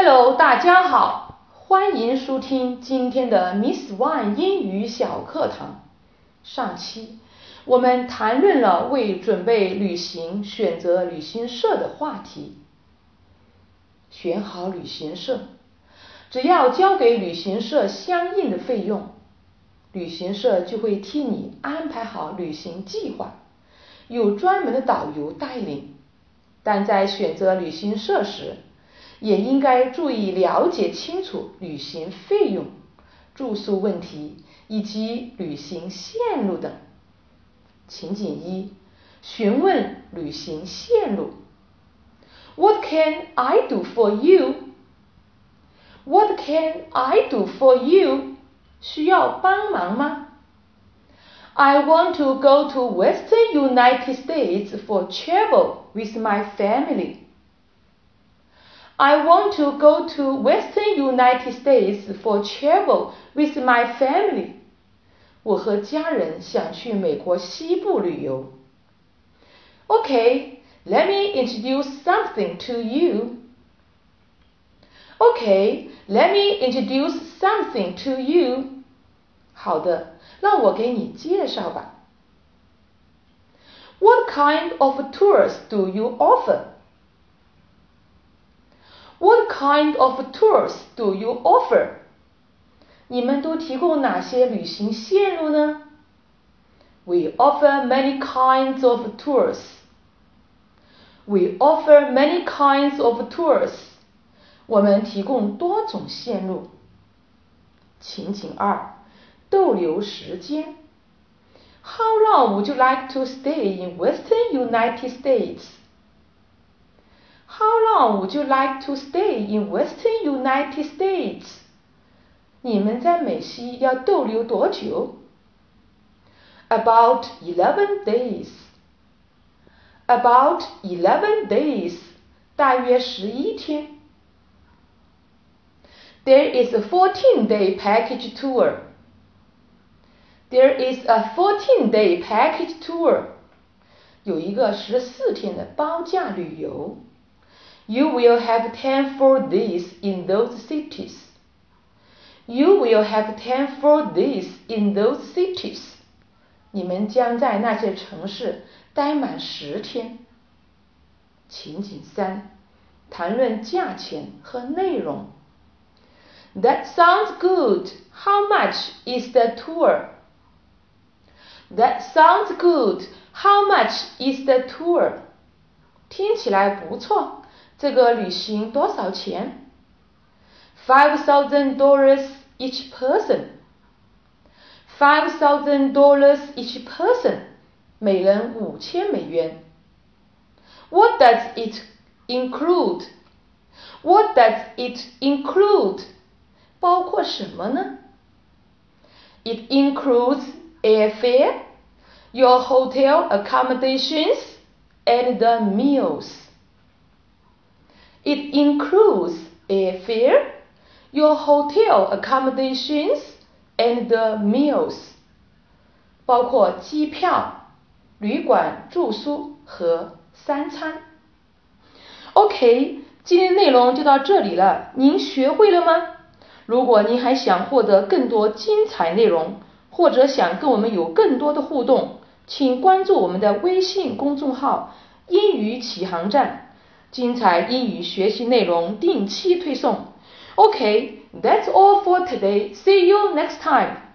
Hello，大家好，欢迎收听今天的 Miss One 英语小课堂。上期我们谈论了为准备旅行选择旅行社的话题。选好旅行社，只要交给旅行社相应的费用，旅行社就会替你安排好旅行计划，有专门的导游带领。但在选择旅行社时，也应该注意了解清楚旅行费用、住宿问题以及旅行线路等。情景一：询问旅行线路。What can I do for you? What can I do for you? 需要帮忙吗？I want to go to Western United States for travel with my family. I want to go to Western United States for travel with my family. 我和家人想去美国西部旅游。Okay, let me introduce something to you. Okay, let me introduce something to you. 好的，让我给你介绍吧。What kind of tours do you offer? What kind of tours do you offer? 你们都提供哪些旅行线路呢？We offer many kinds of tours. We offer many kinds of tours. 我们提供多种线路。情景二，逗留时间。How long would you like to stay in Western United States? How long would you like to stay in Western United States? 你们在美西要逗留多久？About eleven days. About eleven days. 大约十一天。There is a fourteen-day package tour. There is a fourteen-day package tour. 有一个十四天的包价旅游。 You will have ten full days in those cities. You will have ten full days in those cities. 你们将在那些城市待满十天。情景三，谈论价钱和内容。That sounds good. How much is the tour? That sounds good. How much is the tour? 听起来不错。 这个旅行多少钱？Five thousand dollars each person. Five thousand dollars each person. 每人五千美元。What does it include? What does it include? 包括什么呢？It includes airfare, your hotel accommodations, and the meals. It includes a fare, your hotel accommodations, and meals. 包括机票、旅馆住宿和三餐。OK，今天内容就到这里了，您学会了吗？如果您还想获得更多精彩内容，或者想跟我们有更多的互动，请关注我们的微信公众号“英语启航站”。精彩英语学习内容定期推送。Okay, that's all for today. See you next time.